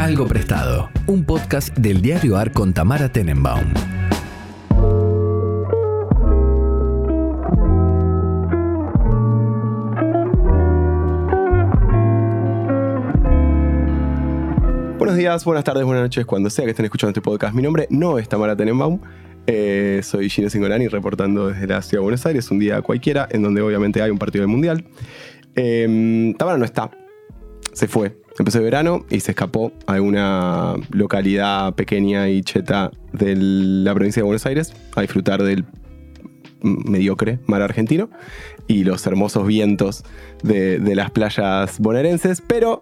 Algo Prestado, un podcast del diario AR con Tamara Tenenbaum. Buenos días, buenas tardes, buenas noches, cuando sea que estén escuchando este podcast. Mi nombre no es Tamara Tenenbaum, eh, soy Gino Singolani reportando desde la ciudad de Buenos Aires, un día cualquiera, en donde obviamente hay un partido del Mundial. Eh, Tamara no está, se fue. Empezó el verano y se escapó a una localidad pequeña y cheta de la provincia de Buenos Aires a disfrutar del mediocre mar argentino y los hermosos vientos de, las playas bonaerenses, pero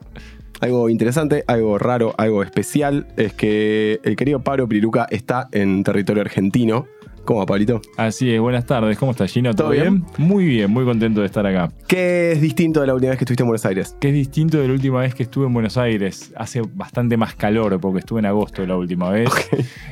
algo interesante, algo raro, algo especial es que el querido Pablo Priruca está en territorio argentino. ¿Cómo va, Pablito? Así es, buenas tardes. ¿Cómo estás, Gino? ¿Todo bien? Muy bien, muy contento de estar acá. ¿Qué es distinto de la última vez que estuviste en Buenos Aires? Que es distinto de la última vez que estuve en Buenos Aires. Hace bastante más calor porque estuve en agosto la última vez.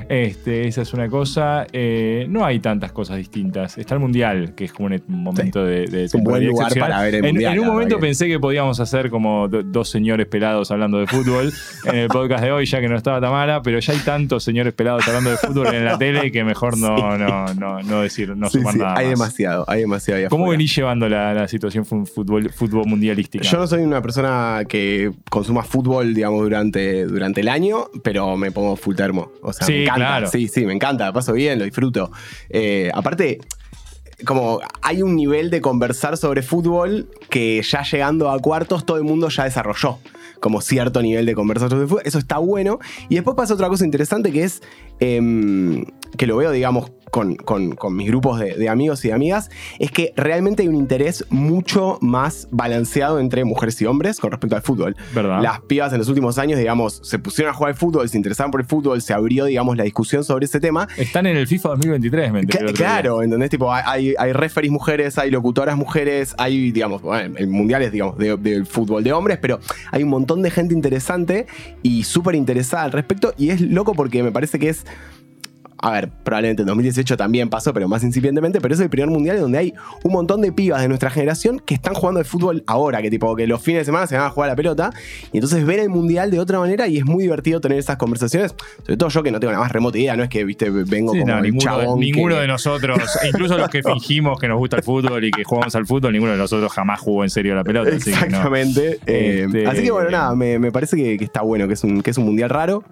Este, esa es una cosa. Eh, no hay tantas cosas distintas. Está el Mundial, que es como un momento de, de Es un buen lugar para ver el en, Mundial. en un momento que- pensé que podíamos hacer como do- dos señores pelados hablando de fútbol en el podcast de hoy, ya que no estaba Tamara, pero ya hay tantos señores pelados hablando de fútbol en la tele que mejor no, no, no, no decir, no Sí, sumar sí, nada hay más. demasiado, hay demasiado. ¿Cómo afuera. venís llevando la, la situación fútbol, fútbol mundialística? Yo no soy una persona que consuma fútbol, digamos, durante, durante el año, pero me pongo full termo. O sea, Sí, me encanta. claro. Sí, sí, me encanta, paso bien, lo disfruto. Eh, aparte, como hay un nivel de conversar sobre fútbol que ya llegando a cuartos todo el mundo ya desarrolló. Como cierto nivel de conversación de fútbol. Eso está bueno. Y después pasa otra cosa interesante que es em, que lo veo, digamos, con, con- con mis grupos de, de amigos y de amigas, es que realmente hay un interés mucho más balanceado entre mujeres y hombres con respecto al fútbol. ¿Verdad? Las pibas en los últimos años, digamos, se pusieron a jugar al fútbol, se interesaban por el fútbol, se abrió, digamos, la discusión sobre ese tema. Están en el FIFA 2023, me día. Claro, ¿entendés? Tipo, hay, hay, referees mujeres, hay locutoras mujeres, hay, digamos, bueno, el mundial es, digamos, de- del fútbol de hombres, pero hay un montón de gente interesante y súper interesada al respecto. Y es loco porque me parece que es. A ver, probablemente en 2018 también pasó, pero más incipientemente, pero es el primer mundial donde hay un montón de pibas de nuestra generación que están jugando al fútbol ahora, que tipo que los fines de semana se van a jugar a la pelota, y entonces ver el mundial de otra manera y es muy divertido tener esas conversaciones, sobre todo yo que no tengo la más remota idea, no es que, viste, vengo Sí, como no, el ninguno, de, chabón ninguno que- de nosotros, incluso los que fingimos que nos gusta el fútbol y que jugamos al fútbol, ninguno de nosotros jamás jugó en serio la pelota. así que no. Exactamente. Eh, Este- Así que bueno, nada, me, me parece que, que está bueno, que es un, que es un mundial raro.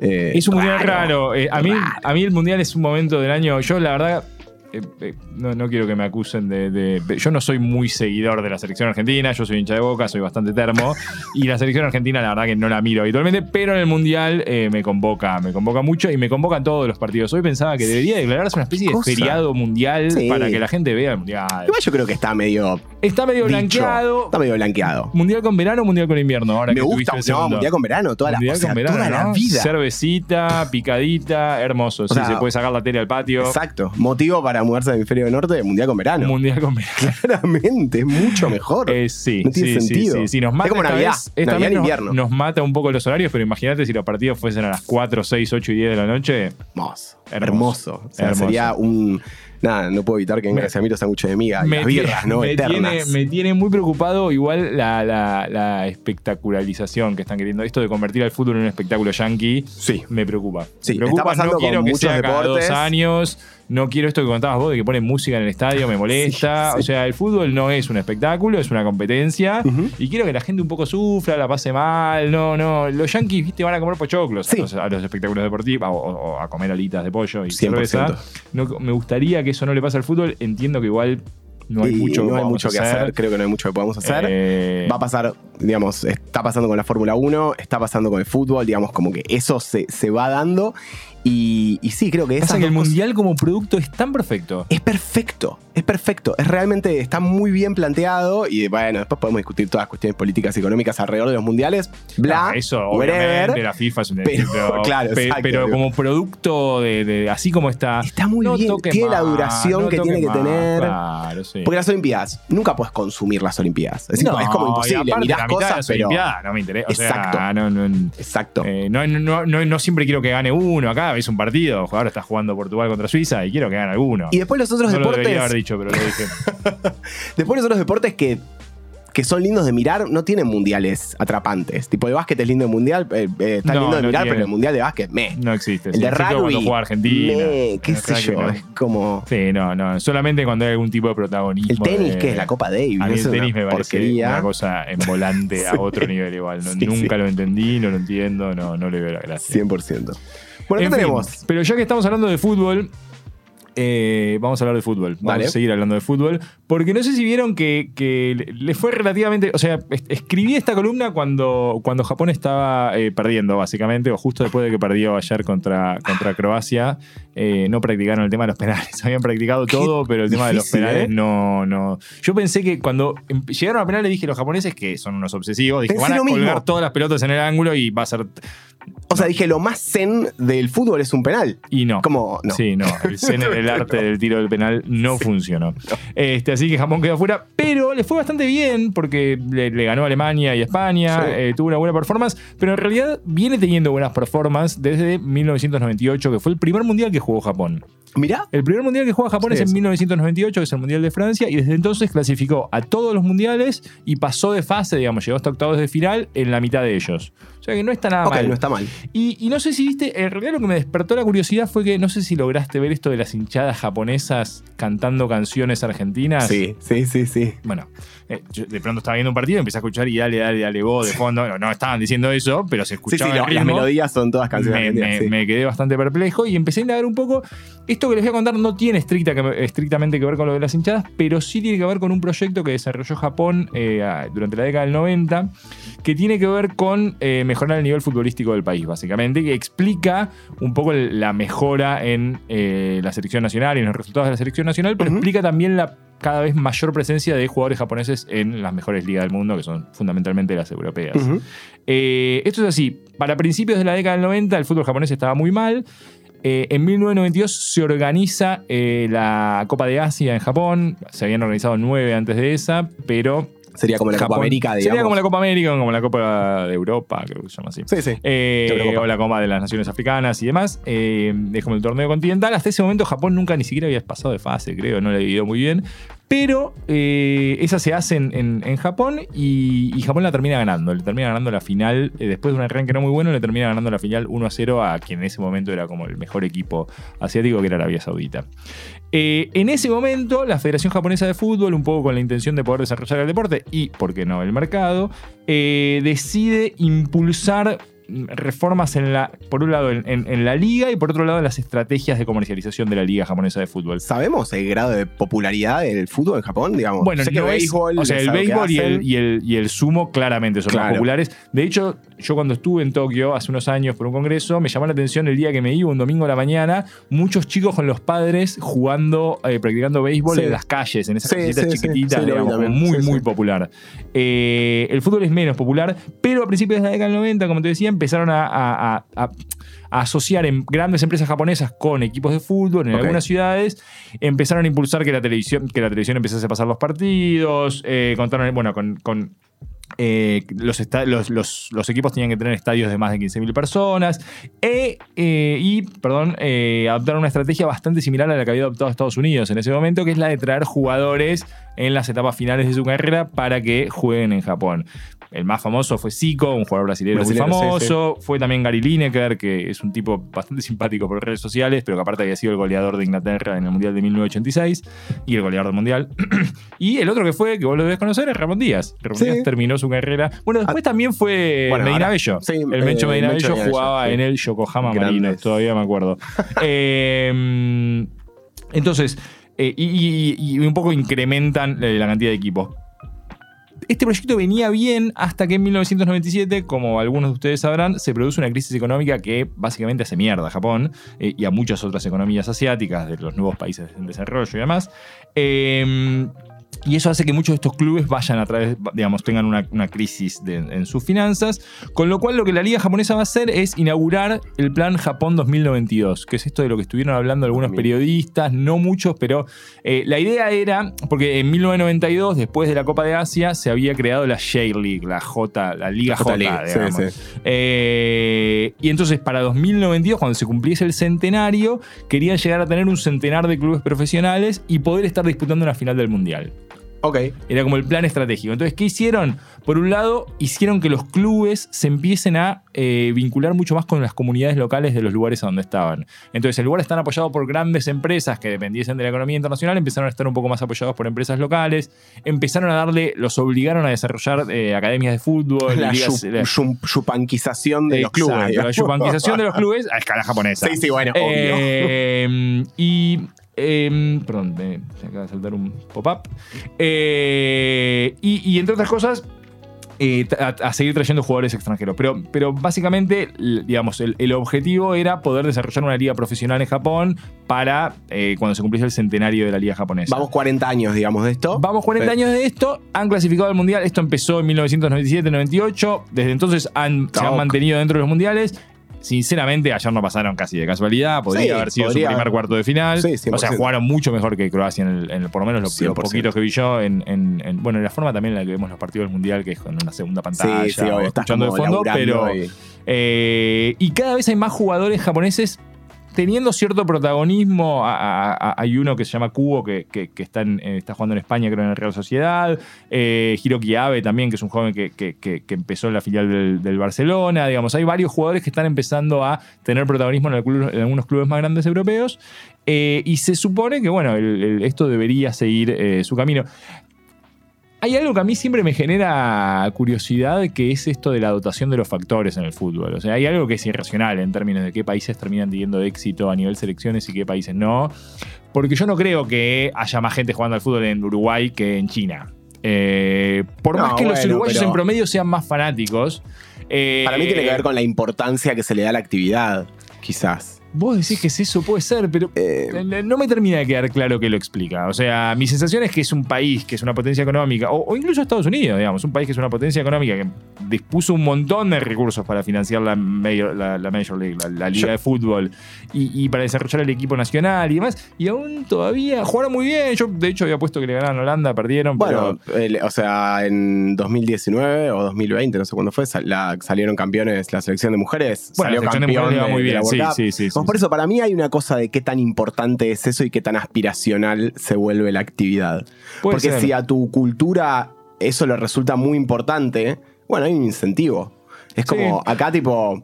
Eh, Es un mundial raro. Eh, a, mí, Raro. a mí el mundial es un momento del año. Yo, la verdad. Eh, eh, no, no quiero que me acusen de, Yo no soy muy seguidor de la selección argentina, yo soy hincha de boca, soy bastante termo. y la selección argentina, la verdad que no la miro habitualmente, pero en el mundial eh, me convoca, me convoca mucho y me convocan todos los partidos. Hoy pensaba que debería declararse una especie de feriado mundial Sí. para que la gente vea el mundial. Igual yo creo que está medio. Está medio dicho. blanqueado. Está medio blanqueado. ¿Mundial con verano o mundial con invierno? Ahora Me que gusta, no, mundial con verano, toda la, Mundial o sea, con verano, toda la vida. Cervecita, picadita, hermoso. sí, sea, se puede sacar la tele al patio. Exacto. Motivo para mudarse al hemisferio norte, mundial con verano. Mundial con verano. Claramente, es mucho mejor. Eh, sí, No tiene sí, sentido. sí, sí, nos mata Es como Navidad, vez- Navidad nos- invierno. Nos, mata un poco los horarios, pero imagínate si los partidos fuesen a las 4, 6, 8 y 10 de la noche. Hermoso. Hermoso. Hermoso. O sea, Hermoso. sería un. Nada, no puedo evitar que venga hacia mí los sándwiches de miga y me las birras, ¿no? me Eternas. tiene, me tiene muy preocupado igual la, la- la espectacularización que están queriendo. Esto de convertir al fútbol en un espectáculo yankee. Sí. Me preocupa. Sí, me preocupa. está pasando no quiero con que muchos sea cada deportes. dos años. No quiero esto que contabas vos de que ponen música en el estadio, me molesta. Sí, sí. O sea, el fútbol no es un espectáculo, es una competencia. Y quiero que la gente un poco sufra, la pase mal. No, no. Los yankees, viste, van a comer pochoclos Sí. a, los, a los espectáculos deportivos o, o a comer alitas de pollo y 100%. cerveza. No, me gustaría que eso no le pase al fútbol. Entiendo que igual no hay Y mucho, no hay podamos mucho que hacer. Creo que no hay mucho que podamos hacer. Eh, Va a pasar, digamos, está pasando con la Fórmula 1, está pasando con el fútbol, digamos, como que eso se, se va dando. Y, y sí, creo que pasa que el cosas- mundial como producto es tan perfecto. es perfecto, es perfecto. Es realmente, está muy bien planteado. Y bueno, después podemos discutir todas las cuestiones políticas y económicas alrededor de los mundiales. Bla, Ah, eso, obviamente, la FIFA es un Pero, pero, claro, pe- exacto, pero como producto de, de- así como está. Está muy no bien, tiene la duración no que tiene que más, tener. Claro, sí. Porque las Olimpiadas, nunca puedes consumir las Olimpiadas. Es, No, es como imposible. aparte, Mirás la mitad de cosas, las pero. No me interesa. O sea, Exacto. no, Exacto. eh, no siempre quiero que gane uno. Acá es un partido. Ahora está jugando Portugal contra Suiza y quiero que gane alguno. y después los otros no lo deportes. debería haber dicho, pero lo dije. Después los otros deportes que que son lindos de mirar no tienen mundiales atrapantes. Tipo, el básquet es lindo de mundial, eh, eh, está No, lindo de no mirar, tiene. pero el mundial de básquet, me. No existe. el sí. de rugby, Cuando juega Argentina. me, qué sé yo, no. es como... Sí, no, no. Solamente cuando hay algún tipo de protagonismo. El tenis, de- que es la Copa Davis, A mí el tenis me parece porquería. una cosa en volante a otro nivel igual. Sí, nunca lo entendí, no lo entiendo, no, no le veo la gracia. 100%. Bueno, ¿qué En fin, tenemos? pero ya que estamos hablando de fútbol, eh, vamos a hablar de fútbol. Vamos Dale. a seguir hablando de fútbol. Porque no sé si vieron que, que le- fue relativamente. O sea, es- escribí esta columna cuando, cuando Japón estaba eh, perdiendo, básicamente, o justo después de que perdió ayer contra, contra Croacia. Eh, no practicaron el tema de los penales. Habían practicado Qué todo, pero el tema de los penales ¿eh? no, no. Yo pensé que cuando em- llegaron a penales dije los japoneses que son unos obsesivos. Dije, Pensé van a mismo. colgar todas las pelotas en el ángulo y va a ser. O sea, dije, lo más zen del fútbol es un penal. Y no. Como, no. Sí, no. El, zen- el arte del tiro del penal no funcionó. Este, así que Japón quedó afuera, pero le fue bastante bien porque le, le ganó a Alemania y a España, Sí. eh, tuvo una buena performance, pero en realidad viene teniendo buenas performances desde 1998, que fue el primer mundial que jugó Japón. Mirá, El primer mundial que juega Japón Sí, es en eso. 1998, que es el Mundial de Francia, y desde entonces clasificó a todos los mundiales y pasó de fase, digamos, llegó hasta octavos de final en la mitad de ellos. O sea que no está nada ok, mal. no está mal. Y, y no sé si viste, en realidad lo que me despertó la curiosidad fue que no sé si lograste ver esto de las hinchadas japonesas cantando canciones argentinas. Sí, sí, sí, sí. Bueno, eh, yo de pronto estaba viendo un partido empecé a escuchar y dale, dale, dale vos de fondo. No, no estaban diciendo eso, pero se Sí, escuchaba sí, el lo- las melodías son todas canciones Me, argentinas, me- sí. me quedé bastante perplejo y empecé a indagar un poco. Esto que les voy a contar no tiene estricta, estrictamente que ver con lo de las hinchadas, pero sí tiene que ver con un proyecto que desarrolló Japón eh, durante la década del 90, que tiene que ver con eh, mejorar el nivel futbolístico del país, básicamente, que explica un poco la mejora en la selección nacional y en los resultados de la selección nacional, pero explica también la cada vez mayor presencia de jugadores japoneses en las mejores ligas del mundo, que son fundamentalmente las europeas. Eh, esto es así. Para principios de la década del 90, el fútbol japonés estaba muy mal. Eh, en 1992 se organiza eh, la Copa de Asia en Japón. Se habían organizado nueve antes de esa, pero. Sería como la Copa América, digamos. Sería como la Copa América, como la Copa de Europa, creo que se llama así. Sí, sí. Eh, o la Copa de las Naciones Africanas y demás. Eh, es como el torneo continental. Hasta ese momento Japón nunca ni siquiera había pasado de fase, creo, no le había ido muy bien. Pero eh, esa se hace en, Japón y, Japón la termina ganando. Le termina ganando la final, eh, después de un arranque no muy bueno, le termina ganando la final 1 a 0 a quien en ese momento era como el mejor equipo asiático, que era Arabia Saudita. Eh, en ese momento, la Federación Japonesa de Fútbol, un poco con la intención de poder desarrollar el deporte y, por qué no, el mercado, decide impulsar reformas en la, por un lado en, en- en la liga y por otro lado en las estrategias de comercialización de la liga japonesa de fútbol. ¿Sabemos el grado de popularidad del fútbol en Japón? Digamos, Bueno, sé que no es- béisbol, o sea, el béisbol y el, y, el, y el sumo claramente son Claro. más populares. De hecho, yo cuando estuve en Tokio hace unos años por un congreso, me llamó la atención el día que me iba, un domingo a la mañana, muchos chicos con los padres jugando, eh, practicando béisbol Sí. en las calles, en esas Sí, chiquititas, digamos, muy, muy popular. Eh, el fútbol es menos popular, pero a principios de la década del 90, como te decía, empezaron a- a- a- a a asociar en grandes empresas japonesas con equipos de fútbol en algunas ciudades, empezaron a impulsar que la televisión, que la televisión empezase a pasar los partidos, eh, contaron, bueno, con, con, eh, los, esta- los, los- los equipos tenían que tener estadios de más de 15.000 personas e, eh, y, perdón, eh, adoptaron una estrategia bastante similar a la que había adoptado Estados Unidos en ese momento, que es la de traer jugadores en las etapas finales de su carrera para que jueguen en Japón. El más famoso fue Zico, un jugador brasileño muy sí, famoso. Fue también Gary Lineker, que es un tipo bastante simpático por redes sociales, pero que aparte había sido el goleador de Inglaterra en el Mundial de 1986 y el goleador del Mundial. y el otro que fue, que vos lo debes conocer, es Ramón Díaz. Ramón Sí. Díaz terminó su carrera. Bueno, después también fue Bueno, Medina ahora- Bello. sí, el eh, Mencho Medina Mencho Bello Medina jugaba Bello, sí. en el Yokohama. Marinos, todavía me acuerdo. Eh, entonces, eh, y, y- y un poco incrementan eh, la cantidad de equipos. Este proyecto venía bien hasta que en 1997, como algunos de ustedes sabrán, se produce una crisis económica que básicamente hace mierda a Japón eh, y a muchas otras economías asiáticas de los nuevos países en desarrollo y demás. Eh, y eso hace que muchos de estos clubes vayan a través, digamos, tengan una, una crisis de- en sus finanzas. Con lo cual, lo que la Liga Japonesa va a hacer es inaugurar el Plan Japón 2092, que es esto de lo que estuvieron hablando algunos periodistas, no muchos, pero eh, la idea era, porque en 1992, después de la Copa de Asia, se había creado la J-League, la J, la Liga J, sí, digamos. sí. Eh, y entonces para 2092, cuando se cumpliese el centenario, querían llegar a tener un centenar de clubes profesionales y poder estar disputando una final del Mundial. Ok. Era como el plan estratégico. Entonces, ¿qué hicieron? Por un lado, hicieron que los clubes se empiecen a eh, vincular mucho más con las comunidades locales de los lugares a donde estaban. Entonces, en lugar de estar apoyados por grandes empresas que dependiesen de la economía internacional, empezaron a estar un poco más apoyados por empresas locales. Empezaron a darle, los obligaron a desarrollar eh, academias de fútbol, La ligas- yu- la- yu- yupanquización de los clubes. La yupanquización de los clubes a escala japonesa. Sí, sí, bueno, obvio. Eh, y. eh, perdón, me, se acaba de saltar un pop-up. Eh, y, y entre otras cosas. eh, a, a seguir trayendo jugadores extranjeros. Pero, pero básicamente, digamos, el, el objetivo era poder desarrollar una liga profesional en Japón para eh, cuando se cumpliese el centenario de la liga japonesa. Vamos 40 años, digamos, de esto. Vamos 40 Pero- años de esto, han clasificado al mundial. Esto empezó en 1997-98. Desde entonces han, se han mantenido dentro de los mundiales. Sinceramente, ayer no pasaron casi de casualidad. Podría Sí, haber sido podría su primer cuarto de final. Sí, 100%. o sea, jugaron mucho mejor que Croacia, en el, en el- por lo menos los, los 100%. poquitos que vi yo. En, en- en- bueno, en la forma también en la que vemos los partidos del mundial, que es con una segunda pantalla, o escuchando de fondo. Pero, y- eh, y cada vez hay más jugadores japoneses teniendo cierto protagonismo. A- hay uno que se llama Kubo, que, eh, está jugando en España, creo, en el Real Sociedad. Eh, Hiroki Abe también, que es un joven que, empezó en la filial del, Barcelona. Digamos, hay varios jugadores que están empezando a tener protagonismo en, algunos clubes más grandes europeos. Eh, y se supone que, bueno, esto debería seguir su camino. Hay algo que a mí siempre me genera curiosidad, que es esto de la dotación de los factores en el fútbol. O sea, hay algo que es irracional en términos de qué países terminan teniendo éxito a nivel selecciones y qué países no. Porque yo no creo que haya más gente jugando al fútbol en Uruguay que en China. Eh, por No, más que los uruguayos en promedio sean más fanáticos. eh, Para mí tiene que ver con la importancia que se le da a la actividad, quizás. Vos decís que es eso, puede ser, pero Eh, No me termina de quedar claro que lo explica. O sea, mi sensación es que es un país que es una potencia económica, o, o incluso Estados Unidos, digamos, un país que es una potencia económica que dispuso un montón de recursos para financiar la Major, la, la Major League, la, la Liga Yo- de Fútbol, y, y para desarrollar el equipo nacional y demás, y aún todavía jugaron muy bien. Yo, de hecho, había puesto que le ganaron a Holanda, perdieron. bueno, pero- el- o sea, en 2019 o 2020, no sé cuándo fue, sal- la- salieron campeones la selección de mujeres. Bueno, salió la selección de mujeres va muy de bien. sí, sí, sí, Por eso, para mí hay una cosa de qué tan importante es eso y qué tan aspiracional se vuelve la actividad. Puede Porque ser. si a tu cultura eso le resulta muy importante, bueno, hay un incentivo. Es como, Sí. acá tipo,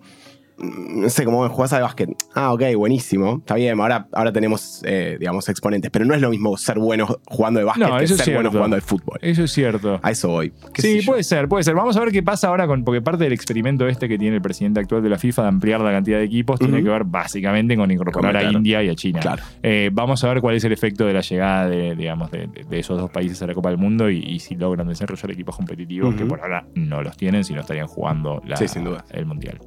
no sé, como jugás al básquet. Ah, ok, buenísimo. Está bien, ahora, ahora tenemos, eh, digamos, exponentes. Pero no es lo mismo ser bueno jugando de básquet No, que ser bueno cierto. jugando de fútbol. Eso es cierto. A eso voy. ¿Qué Sí, puede ser, puede ser. Vamos a ver qué pasa ahora con. Porque parte del experimento este que tiene el presidente actual de la FIFA de ampliar la cantidad de equipos tiene que ver básicamente con incorporar a. India y a China. Claro. Eh, vamos a ver cuál es el efecto de la llegada de, digamos, de, esos dos países a la Copa del Mundo y, y si logran desarrollar equipos competitivos que por ahora no los tienen, si no estarían jugando la- Sí, sin duda. el Mundial.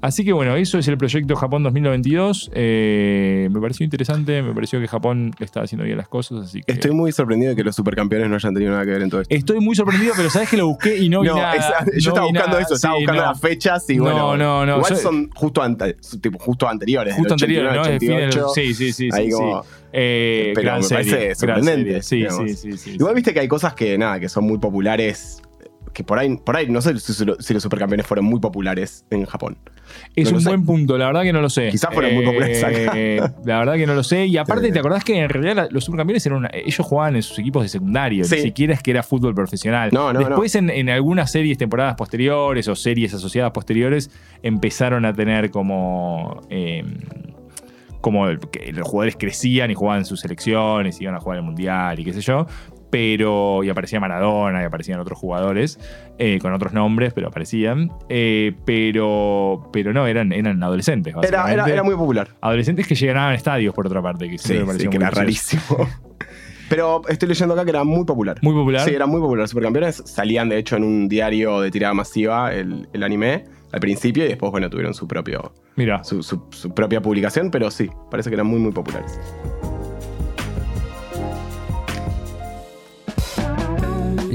Así que bueno, eso es el proyecto Japón 2022. Eh, me pareció interesante, me pareció que Japón estaba haciendo bien las cosas, así que... Estoy muy sorprendido de que los supercampeones no hayan tenido nada que ver en todo esto. Estoy muy sorprendido, pero sabes que lo busqué y no vi No, nada. esa- yo no estaba vi buscando nada. eso, estaba Sí, buscando no. las fechas y No, bueno. no, no, Igual son justo, ante- tipo, justo anteriores. Justo anterior, 89, ¿no? Es fin del- 88. Sí, sí, sí. Ahí sí, como- sí. Eh, Pero gran me serie, parece sorprendente. Sí, sí, sí, sí. Igual viste que hay cosas que nada, que son muy populares. Que por ahí, por ahí no sé si, si los supercampeones fueron muy populares en Japón. Es no un sé. buen punto, la verdad que no lo sé. Quizás fueron muy populares Eh, La verdad que no lo sé. Y aparte, Sí. ¿te acordás que en realidad los supercampeones eran una- ellos jugaban en sus equipos de secundario? Sí. Ni siquiera es que era fútbol profesional. No, no, no. Después, En, en algunas series, temporadas posteriores o series asociadas posteriores, empezaron a tener como. eh, como el- que los jugadores crecían y jugaban en sus selecciones, iban a jugar el mundial y qué sé yo. Pero. Y aparecía Maradona y aparecían otros jugadores eh, con otros nombres, pero aparecían. Eh, pero. Pero no, eran, eran adolescentes. Era, era, muy popular. Adolescentes que llegaban a estadios, por otra parte, que Sí, sí, que muy era gracioso. rarísimo. Pero estoy leyendo acá que era muy popular. Muy popular. Sí, era muy popular. Supercampeones salían, de hecho, en un diario de tirada masiva, el, el anime, al principio, y después, bueno, tuvieron su, propio, Mira, su, su- su propia publicación, pero sí, parece que eran muy, muy populares.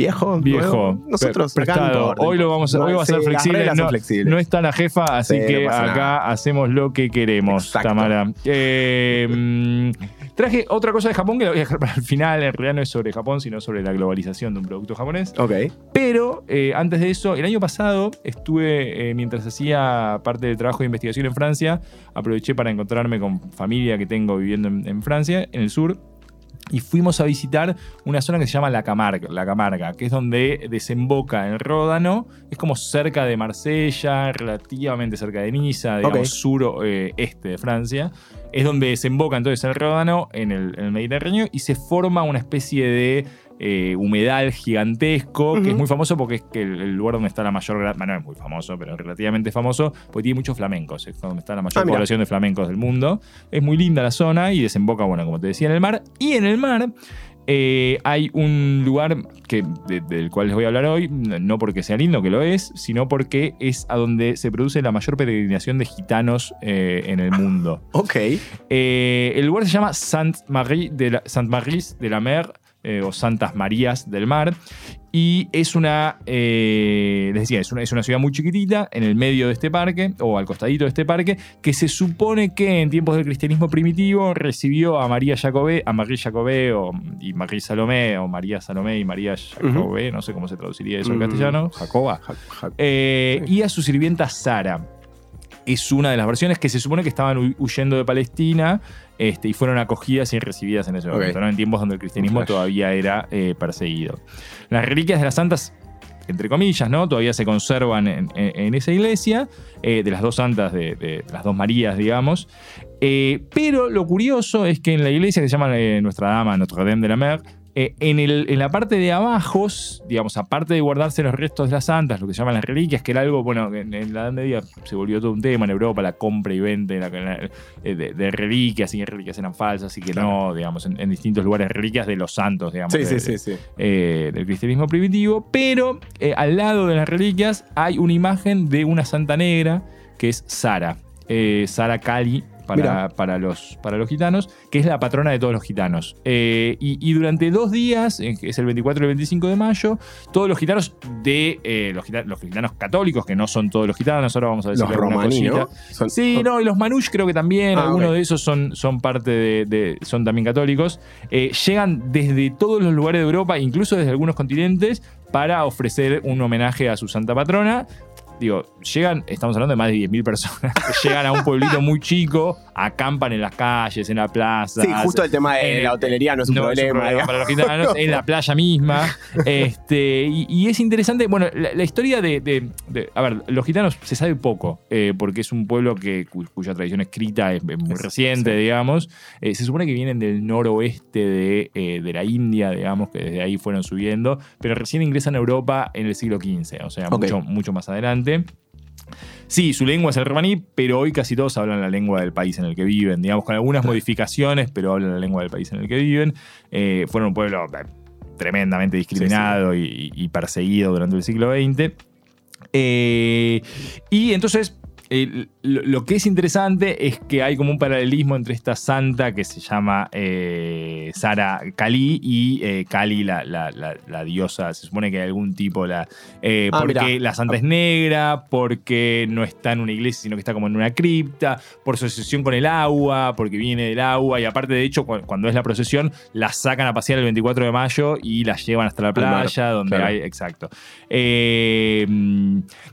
viejo. Viejo. nuevo. Nosotros pre- prestado. Hoy lo vamos a, No, hoy va a ser sí, flexible. No, flexibles. no está la jefa, así Sí, que no acá nada. hacemos lo que queremos, Exacto. Tamara. Eh, mm, traje otra cosa de Japón que la voy a dejar para el final. En realidad no es sobre Japón, sino sobre la globalización de un producto japonés. Ok. Pero eh, antes de eso, el año pasado estuve, eh, mientras hacía parte del trabajo de investigación en Francia, aproveché para encontrarme con familia que tengo viviendo en, en Francia, en el sur. Y fuimos a visitar una zona que se llama La Camarga, La Camarga, que es donde desemboca el Ródano. Es como cerca de Marsella, relativamente cerca de Niza, digamos, Ok. sur-este de Francia. Es donde desemboca entonces el Ródano en el, en el Mediterráneo y se forma una especie de eh, humedal gigantesco, que es muy famoso porque es que el, el lugar donde está la mayor, bueno, no es muy famoso, pero relativamente famoso, porque tiene muchos flamencos, es donde está la mayor Ah, población de flamencos del mundo. Es muy linda la zona y desemboca, bueno, como te decía, en el mar. Y en el mar eh, hay un lugar que, de- del cual les voy a hablar hoy, no porque sea lindo, que lo es, sino porque es a donde se produce la mayor peregrinación de gitanos eh, en el mundo. Ok. Eh, el lugar se llama Sainte-Marie de la, Sainte-Maries de la Mer eh, o Santas Marías del Mar. Y es una, eh, les decía, es una, es una ciudad muy chiquitita en el medio de este parque, o al costadito de este parque, que se supone que en tiempos del cristianismo primitivo recibió a María Jacobé, a María Jacobé o, y María Salomé, o María Salomé y María Jacobé, no sé cómo se traduciría eso en Mm. castellano, Jacoba. Ja- ja- Eh, Sí. Y a su sirvienta Sara. Es una de las versiones que se supone que estaban hu- huyendo de Palestina este, y fueron acogidas y recibidas en ese momento, ¿no? en tiempos donde el cristianismo todavía era eh, perseguido. Las reliquias de las santas, entre comillas, ¿no? todavía se conservan en, en- en esa iglesia, eh, de las dos santas, de, de las dos Marías, digamos. Eh, pero lo curioso es que en la iglesia que se llama eh, Nuestra Dama, Notre Dame de la Mer, eh, en, el- en la parte de abajo, digamos, aparte de guardarse los restos de las santas, lo que se llaman las reliquias, que era algo, bueno, en, en la Edad Media se volvió todo un tema en Europa, la compra y venta de, la- eh, de- de reliquias, y que reliquias eran falsas y que no, digamos, en, en distintos lugares, reliquias de los santos, digamos. Sí, de- sí, sí, sí. eh, del cristianismo primitivo, pero eh, al lado de las reliquias hay una imagen de una santa negra que es Sara, Sara Cali. Para, los, para los gitanos, que es la patrona de todos los gitanos. Eh, y, y durante dos días, que es el 24 y el 25 de mayo, todos los gitanos de eh, los, gita- los gitanos católicos, que no son todos los gitanos, ahora vamos a decir Los romaní, ¿no? Son- Sí, no, y los Manush creo que también, Ah, algunos de esos son, son parte de, de- son también católicos. Eh, llegan desde todos los lugares de Europa, incluso desde algunos continentes, para ofrecer un homenaje a su santa patrona. Digo, llegan, estamos hablando de más de 10.000 personas, que llegan a un pueblito muy chico, acampan en las calles, en la plaza. Sí, justo el tema de Eh, la hotelería no es un no, problema. es un problema digamos. para los gitanos, en la playa misma. Este, y, y es interesante, bueno, la, la historia de, de- de- A ver, los gitanos se sabe poco, eh, porque es un pueblo que, cu- cuya tradición escrita es, es muy Es- reciente, sí. digamos. Eh, se supone que vienen del noroeste de, eh, de la India, digamos, que desde ahí fueron subiendo, pero recién ingresan a Europa en el siglo XV, o sea, mucho, mucho más adelante. Sí, su lengua es el romaní, pero hoy casi todos hablan la lengua del país en el que viven, digamos, con algunas modificaciones, pero hablan la lengua del país en el que viven. Eh, fueron un pueblo eh, tremendamente discriminado Y, y perseguido durante el siglo XX. Eh, y entonces, eh, lo, que es interesante es que hay como un paralelismo entre esta santa que se llama eh, Sara Kali y eh, Kali, la, la- la- la diosa. Se supone que hay algún tipo, la, eh, Ah, porque mirá. la santa es negra, porque no está en una iglesia, sino que está como en una cripta, por su asociación con el agua, porque viene del agua, y aparte, de hecho, cu- cuando es la procesión, la sacan a pasear el 24 de mayo y la llevan hasta la mar, playa, donde claro. hay. Exacto. Eh,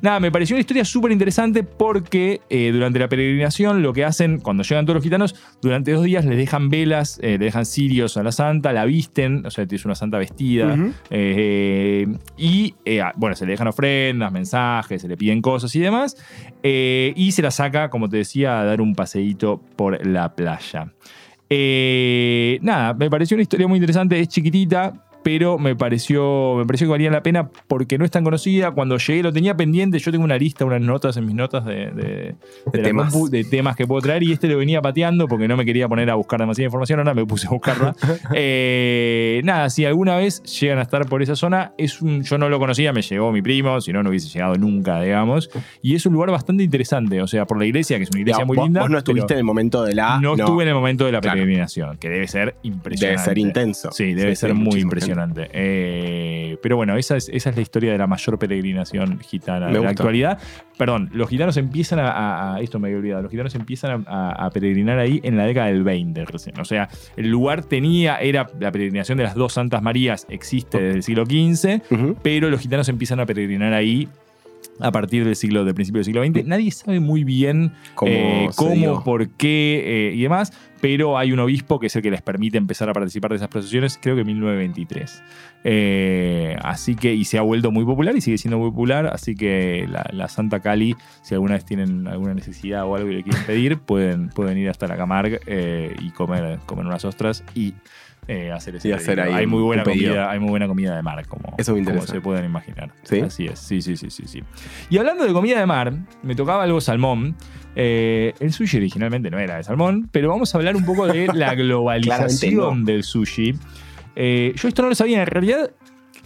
nada, me pareció una historia súper interesante porque eh, durante la peregrinación lo que hacen cuando llegan todos los gitanos, durante dos días les dejan velas, eh, le dejan cirios a la santa, la visten, o sea, es una santa vestida. Eh, y eh, bueno, se le dejan ofrendas, mensajes, se le piden cosas y demás. y se la saca, como te decía, a dar un paseíto por la playa. Nada, me pareció una historia muy interesante, es chiquitita. Pero me pareció, me pareció que valía la pena porque no es tan conocida. Cuando llegué lo tenía pendiente. Yo tengo una lista, unas notas en mis notas de, de- de la temas. compu, de temas que puedo traer. Y este lo venía pateando porque no me quería poner a buscar demasiada información. Ahora me puse a buscarla. Eh, nada, si alguna vez llegan a estar por esa zona, es un, yo no lo conocía, me llegó mi primo, si no, no hubiese llegado nunca, digamos. Y es un lugar bastante interesante, o sea, por la iglesia, que es una iglesia muy vos, linda. vos no estuviste en el momento de la. no, estuve en el momento de la Claro. peregrinación, que debe ser impresionante. Debe ser intenso. Sí, debe Sí, ser muy impresionante. Impresionante. Eh, pero bueno, esa es, esa es la historia de la mayor peregrinación gitana de la actualidad. Perdón, los gitanos empiezan a, a- a- Esto me había olvidado. Los gitanos empiezan a, peregrinar ahí en la década del 20 recién. O sea, el lugar tenía, era la peregrinación de las dos Santas Marías, existe desde el siglo XV, pero los gitanos empiezan a peregrinar ahí a partir del siglo del principio del siglo XX. Nadie sabe muy bien ¿Cómo eh, cómo, por qué eh, y demás, pero hay un obispo que es el que les permite empezar a participar de esas procesiones, creo que en 1923. Eh, así que, y se ha vuelto muy popular y sigue siendo muy popular, así que la, la Santa Cali, si alguna vez tienen alguna necesidad o algo y le quieren pedir, pueden, pueden ir hasta la Camargue y comer, comer unas ostras y eh, hacer ese Y hacer pedido. ahí hay muy buena pedido. comida, hay muy buena comida de mar, como, Eso me como se pueden imaginar. ¿Sí? Así es, sí, sí, sí, sí, sí. Y hablando de comida de mar, me tocaba algo salmón. Eh, el sushi originalmente no era de salmón, pero vamos a hablar un poco de la globalización del sushi. Eh, yo esto no lo sabía, en realidad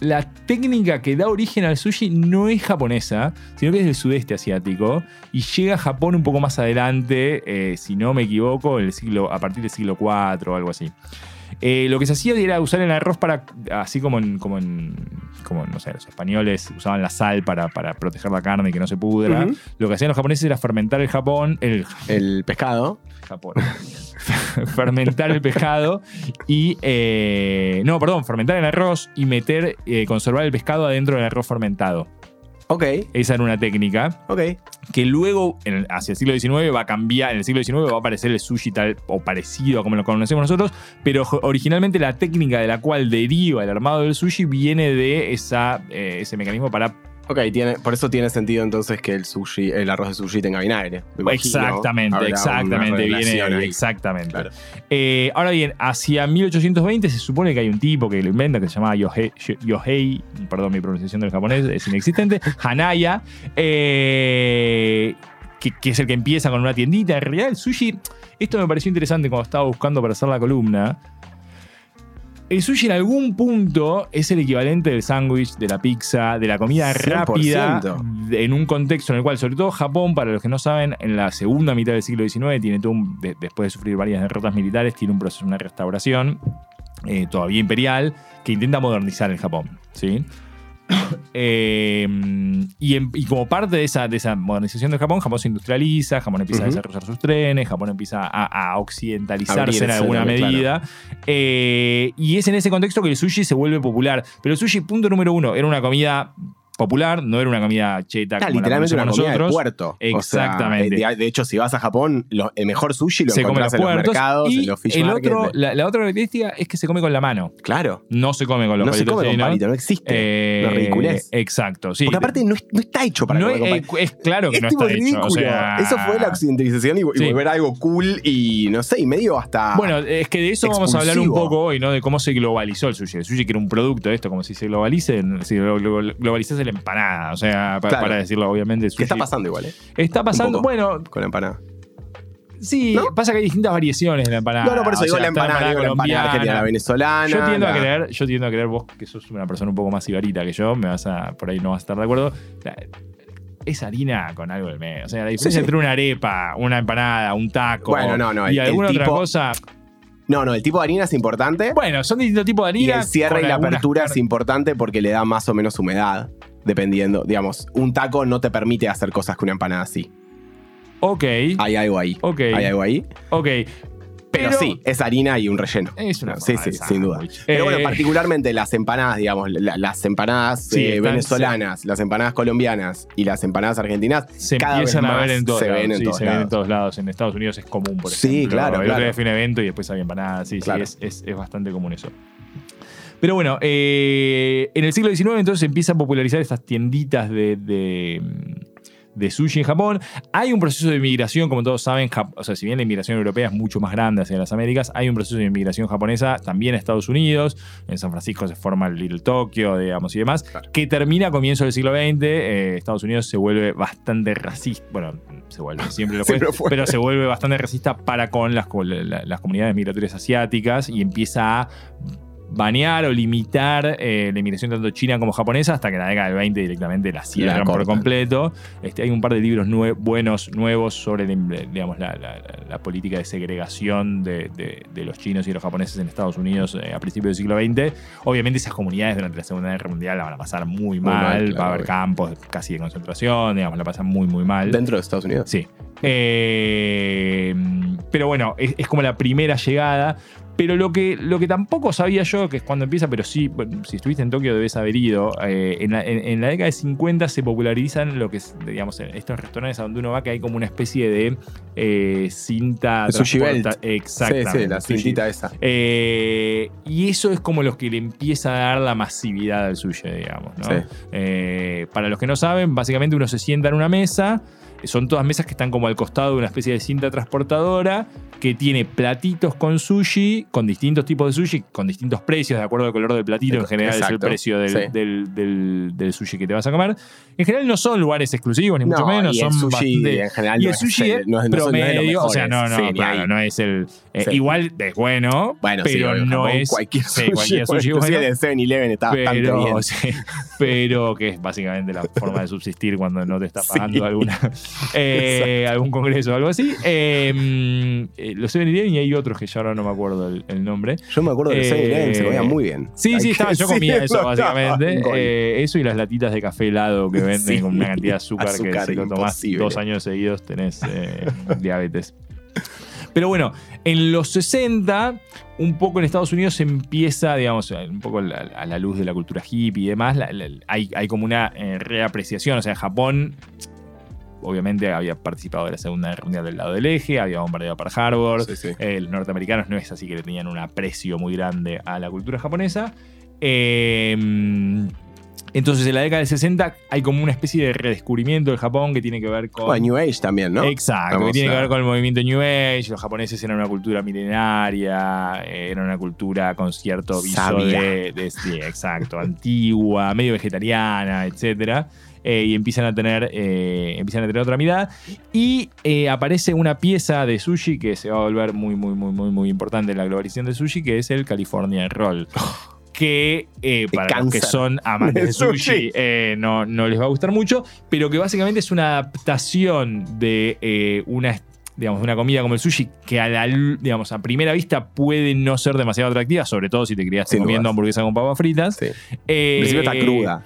la técnica que da origen al sushi no es japonesa, sino que es del sudeste asiático y llega a Japón un poco más adelante, eh, si no me equivoco, el siglo, a partir del siglo IV o algo así. Eh, lo que se hacía era usar el arroz para, así como en, como en, como, no sé, los españoles usaban la sal para, para proteger la carne y que no se pudra. Lo que hacían los japoneses era fermentar el Japón, el El pescado. Japón. fermentar el pescado y. eh, no, perdón, fermentar el arroz y meter, eh, conservar el pescado adentro del arroz fermentado. Ok, Esa era una técnica ok. que luego, en- hacia el siglo XIX, va a cambiar. En el siglo XIX va a aparecer el sushi tal o parecido a como lo conocemos nosotros, pero jo- originalmente la técnica de la cual deriva el armado del sushi viene de esa, eh, ese mecanismo para Ok, tiene, por eso tiene sentido entonces que el sushi, el arroz de sushi tenga vinagre. Exactamente, Habrá exactamente, viene exactamente. Claro. Eh, ahora bien, hacia 1820 se supone que hay un tipo que lo inventa que se llama Yohei, Yohei perdón, mi pronunciación del japonés es inexistente, Hanaya, eh, que, que es el que empieza con una tiendita. En realidad, el sushi, esto me pareció interesante cuando estaba buscando para hacer la columna. El sushi en algún punto es el equivalente del sándwich, de la pizza, de la comida 100%. rápida, en un contexto en el cual, sobre todo Japón, para los que no saben, en la segunda mitad del siglo XIX, tiene todo un- de- después de sufrir varias derrotas militares, tiene un proceso, una restauración eh, todavía imperial, que intenta modernizar el Japón. ¿sí? Eh, y, en- y como parte de esa, de esa modernización de Japón, Japón se industrializa, Japón empieza a desarrollar sus trenes, Japón empieza a, a occidentalizarse Abrirse en alguna medida. Eh, y es en ese contexto que el sushi se vuelve popular. Pero el sushi, punto número uno, era una comida popular, no era una comida cheta como la literalmente una conocemos comida nosotros. de puerto. O sea, Exactamente. de, de hecho, si vas a Japón, lo- el mejor sushi lo se come en encontrás los en los puertos. mercados, y en los fish el market. otro, la, la otra característica es que se come con la mano. Claro. No se come con los No se palitos come con palito, no existe. Eh, Una ridiculez. Exacto, sí. Porque aparte no, es- no está hecho para No comer con es, palito. es claro que Es no tipo está hecho. ridículo. O sea, Eso fue la occidentalización y, volver a algo cool y no sé, y medio hasta. Bueno, es que de eso vamos a hablar un poco hoy, ¿no? De cómo se globalizó el sushi. El sushi que era un producto de esto, como si se globalice, si glo- glo- globalizase la empanada. O sea, pa- Claro. para decirlo, obviamente, ¿Qué sushi. está pasando igual, eh? Está pasando, poco. bueno, Con la empanada. sí, ¿No? pasa que hay distintas variaciones de la empanada. no, no, por eso O digo sea, la está empanada, digo la empanada argentina, la venezolana. Yo tiendo, a la- creer, yo tiendo a creer, vos que sos una persona un poco más cigarita que yo, me vas a, por ahí no vas a estar de acuerdo. La- es harina con algo del medio. O sea, la diferencia sí. entre una arepa, una empanada, un taco Bueno, no, no, y el- el alguna otra tipo- cosa. No, no, el tipo de harina es importante. Bueno, son distintos tipos de y harina. el cierre con y la algunas apertura car- es importante porque le da más o menos humedad. Dependiendo. Digamos, un taco no te permite hacer cosas que una empanada sí. Ok, Hay algo ahí. ok, Hay algo ahí. ok. Pero, sí, es harina y un relleno. Es una Sí, sí, sin duda. Pero Eh, bueno, particularmente las empanadas, digamos, la- las empanadas Sí, eh, venezolanas, las empanadas colombianas y las empanadas argentinas se cada empiezan vez a ver en todos se lados. ven en sí, todos se ven en lados. todos lados. En Estados Unidos es común, por Sí, ejemplo. claro, El otro claro. fui un evento y después había empanadas. Sí, Claro. sí, es, es- es bastante común eso. Pero bueno, eh, en el siglo XIX entonces se empieza a popularizar estas tienditas de, de, de sushi en Japón. Hay un proceso de inmigración, como todos saben, o sea, si bien la inmigración europea es mucho más grande hacia las Américas, hay un proceso de inmigración japonesa también a Estados Unidos. En San Francisco se forma el Little Tokyo, digamos, y demás, Claro. que termina a comienzos del siglo XX. Eh, Estados Unidos se vuelve bastante racista. Bueno, se vuelve, siempre lo fue, Siempre fue. pero se vuelve bastante racista para con las, las comunidades migratorias asiáticas y empieza a banear o limitar eh, la inmigración tanto china como japonesa hasta que en la década del 20 directamente la cierran por completo. Este, hay un par de libros nue- buenos, nuevos sobre la, digamos, la, la- la política de segregación de, de- de los chinos y los japoneses en Estados Unidos eh, a principios del siglo XX. Obviamente esas comunidades durante la Segunda Guerra Mundial la van a pasar muy mal, mal, va a haber campos casi de concentración, digamos, la pasan muy, muy mal. Dentro de Estados Unidos. Sí. Eh, pero bueno, es, es como la primera llegada. Pero lo que, lo que tampoco sabía yo, que es cuando empieza, pero sí, bueno, si estuviste en Tokio debes haber ido, eh, en, la, en- en la década de 50 se popularizan lo que es, digamos, en estos restaurantes a donde uno va, que hay como una especie de eh, cinta... Sushi belt. Exactamente. Sí, sí, la sushi. cintita esa. Eh, y eso es como lo que le empieza a dar la masividad al sushi, digamos. ¿no? Sí. Para los que no saben, básicamente uno se sienta en una mesa. Son todas mesas que están como al costado de una especie de cinta transportadora que tiene platitos con sushi, con distintos tipos de sushi, con distintos precios, de acuerdo al color del platito. En general es el precio del, sí. del- del- del sushi que te vas a comer. En general no son lugares exclusivos, ni mucho No, menos. y el son sushi en general y no el sushi es no es- son- no promedio, o sea, no, no, Sí, claro, no es el. eh, Sí. Igual es bueno, Bueno, pero no Japón, es. cualquier sushi, cualquier sushi bueno, de 7-Eleven está bastante pero, bien. pero que es básicamente la forma de subsistir cuando no te está pagando alguna, eh, algún congreso o algo así. Mm, eh, los 7-Eleven y hay otros que ya ahora no me acuerdo el, el nombre. Yo me acuerdo Eh, 7-Eleven se comía muy bien. Sí, Hay sí, estaba, yo comía eso básicamente. Eh, eso y las latitas de café helado que venden Sí. con una cantidad de azúcar, que si lo tomás dos años seguidos tenés eh, diabetes. Pero bueno, en los 60, un poco en Estados Unidos se empieza, digamos, un poco a la, a la luz de la cultura hippie y demás, la- la- hay, hay como una eh, reapreciación. O sea, Japón, obviamente, había participado de la Segunda Guerra Mundial del lado del eje, había bombardeado Pearl Harbor. Sí, sí. Eh, los norteamericanos no es así que le tenían un aprecio muy grande a la cultura japonesa. Eh, entonces, en la década del 60 hay como una especie de redescubrimiento del Japón que tiene que ver con. Bueno, New Age también, ¿no? Exacto, Vamos que tiene a- que ver con el movimiento New Age. Los japoneses eran una cultura milenaria, eh, era una cultura con cierto viso Sabia. de, de- sí, exacto, antigua, medio vegetariana, etcétera. Eh, y empiezan a tener eh, empiezan a tener otra mirada y eh, aparece una pieza de sushi que se va a volver muy muy muy muy muy importante en la globalización del sushi que es el California Roll que eh, De para los que son amantes De de sushi, sushi. eh, no, no les va a gustar mucho, pero que básicamente es una adaptación de eh, una digamos, de una comida como el sushi, que a la, digamos, a primera vista puede no ser demasiado atractiva, sobre todo si te criaste comiendo hamburguesa con papas fritas. Sí. Eh, En principio está cruda.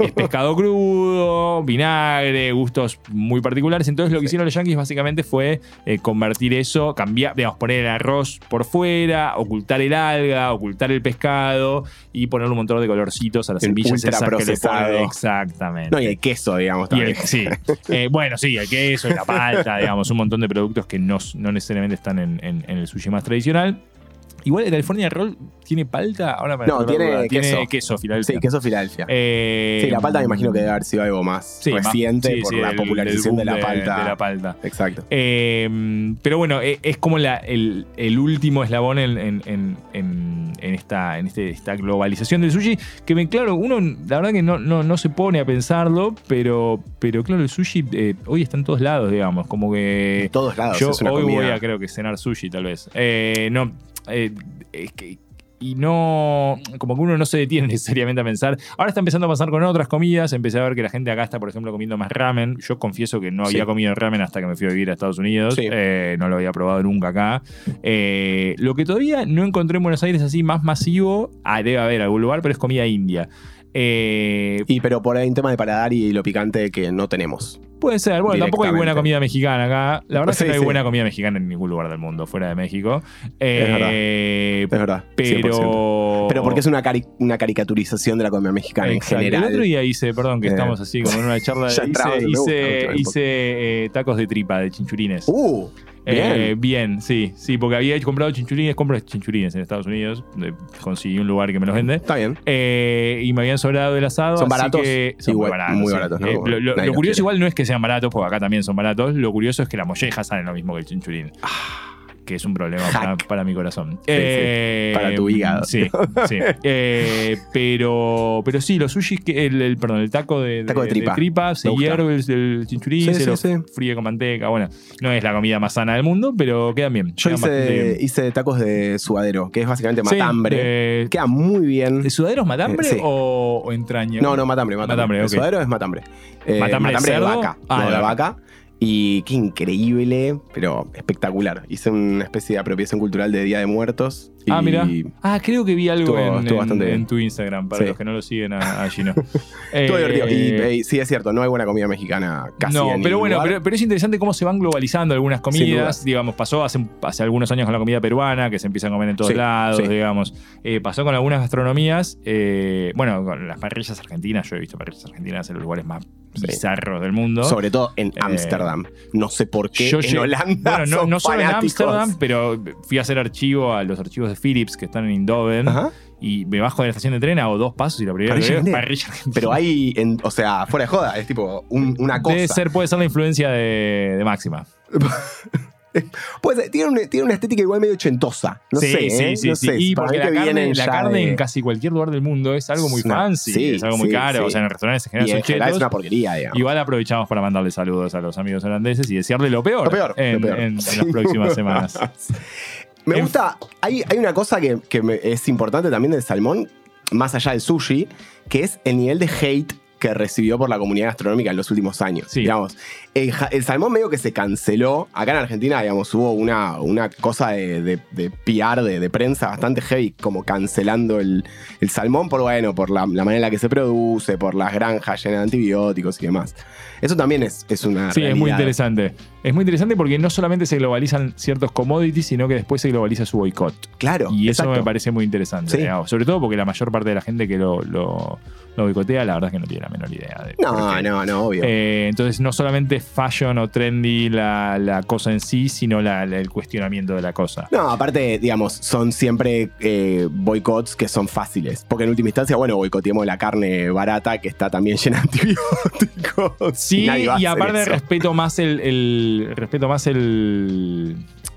es pescado crudo, vinagre, gustos muy particulares. Entonces lo que Sí. hicieron los yankees básicamente fue eh, convertir eso, cambiar, digamos, poner el arroz por fuera, ocultar el alga, ocultar el pescado y ponerle un montón de colorcitos a las El semillas esas que le ponen. Exactamente. No, y el queso, digamos, el- también. sí. Eh, bueno, sí, el queso y la palta, digamos, un montón de productos que no, no necesariamente están en, en- en el sushi más tradicional. Igual el California Roll tiene palta, ahora me No, acuerdo, tiene ¿verdad? queso. queso, Filadelfia. Sí, queso Filadelfia. Eh, sí, la palta me imagino que debe haber sido algo más sí, reciente sí, por la popularización de la palta. de la palta. Exacto. Eh, pero bueno, e- es como la- el, el último eslabón en, en- en- en- en esta, en este- esta globalización del sushi. Que me, claro, uno la verdad que no, no, no se pone a pensarlo, pero, pero claro, el sushi eh, hoy está en todos lados, digamos. Como que En todos lados. yo es una hoy comida. voy a creo que cenar sushi tal vez. No, eh, es que- y no, como que uno no se detiene necesariamente a pensar. Ahora está empezando a pasar con otras comidas. Empecé a ver que la gente acá está, por ejemplo, comiendo más ramen. Yo confieso que no había Sí. comido ramen hasta que me fui a vivir a Estados Unidos. Sí. Eh, no lo había probado nunca acá. Eh, lo que todavía no encontré en Buenos Aires así más masivo, ah, debe haber algún lugar, pero es comida india. Eh, Y pero por ahí un tema de paladar y lo picante que no tenemos. Puede ser. Bueno, tampoco hay buena comida mexicana acá. La verdad es que no hay sí. buena comida mexicana en ningún lugar del mundo, fuera de México. Eh, Es verdad. 100%. pero. Pero porque es una, cari- una caricaturización de la comida mexicana Exacto. en general. El otro día hice, perdón, que Eh. estamos así como en una charla. Hice gusta hice, eh, tacos de tripa, de chinchurines. Uh, bien. Eh, bien, sí, sí, porque había comprado chinchurines, compro chinchurines en Estados Unidos, conseguí un lugar que me los vende. Está bien. Eh, y me habían sobrado el asado. ¿Son así baratos? que- son Igual, muy baratos. muy sí. baratos, ¿no? Eh, lo, curioso quiere. igual no es que sean baratos, porque acá también son baratos. Lo curioso es que la molleja sale lo mismo que el chinchurín. Que es un problema para, mi corazón. sí. Para tu hígado. Sí, sí. Eh, pero, pero sí, los sushis, que el, el- perdón, el taco de, Taco de tripa. se Me gusta. hierve el, el chinchurí, se lo fríe con manteca. Bueno, no es la comida más sana del mundo, pero quedan bien. Yo quedan hice, tacos de suadero, que es básicamente matambre. eh, Queda muy bien. ¿El sudadero es matambre Eh, o, o entraña? No, no, matambre, matambre. Matambre, El ok. suadero es matambre. Eh, ¿Matambre de de cerdo? vaca. Ah, no, de de vaca. vaca. Y qué increíble, pero espectacular. Hice una especie de apropiación cultural de Día de Muertos. Ah, y mira. Ah, creo que vi algo Estuvo- en, estuvo en- bastante bien. en tu Instagram, para Sí. los que no lo siguen a, a Gino. Eh, divertido. Y, eh, sí, es cierto, no hay buena comida mexicana casi no, en pero bueno, pero, pero es interesante cómo se van globalizando algunas comidas. Digamos, pasó hace, hace algunos años con la comida peruana, que se empieza a comer en todos Sí, lados, sí. digamos. Eh, pasó con algunas gastronomías. eh, bueno, con las parrillas argentinas. Yo he visto parrillas argentinas en los lugares más bizarros del mundo. Sobre todo en Ámsterdam. No sé por qué. Yo en Holanda. Bueno, no, son no solo en. Ámsterdam, pero fui a hacer archivo a los archivos de Philips que están en Indoven. Ajá. Y me bajo de la estación de tren, hago dos pasos y la primera Parrilla que veo es parrilla argentina. Pero hay, en- o sea, fuera de joda, es tipo un- una cosa. Debe ser, puede ser la influencia de, de Máxima. Pues tiene, un- tiene una estética igual medio ochentosa. No sí, sé, sí, ¿eh? sí, no sí. sé. Y Para porque mí la que carne, vienen la ya carne de- en casi cualquier lugar del mundo es algo muy Es una- fancy, sí, es algo muy sí, caro. sí. O sea, en los restaurantes en Y general en general es chetos. una porquería, digamos. Igual aprovechamos para mandarle saludos a los amigos holandeses y desearle lo peor, Lo peor, lo en, peor. en- en Sin las próximas semanas. Me gusta, hay, hay una cosa que, que me- es importante también del salmón, más allá del sushi, que es el nivel de hate que recibió por la comunidad gastronómica en los últimos años. Sí. Digamos, el, salmón medio que se canceló. Acá en Argentina, digamos, hubo una, una cosa de, de, de PR, de, de prensa bastante heavy, como cancelando el, el salmón por, bueno, por la, la manera en la que se produce, por las granjas llenas de antibióticos y demás. Eso también es, es una Sí, es muy interesante. Es muy interesante porque no solamente se globalizan ciertos commodities, sino que después se globaliza su boicot. Claro, Y eso me parece muy interesante. Sí. Sobre todo porque la mayor parte de la gente que lo, lo, lo boicotea, la verdad es que no tiene la menor idea de No, qué. no, no, obvio. Eh, entonces, no solamente fashion o trendy la, la cosa en sí, sino la- la- el cuestionamiento de la cosa. No, aparte, digamos, son siempre eh, boicots que son fáciles. Porque en última instancia, bueno, boicoteemos la carne barata que está también llena de antibióticos. Sí, y hacer aparte respeto más el, el- respeto más el,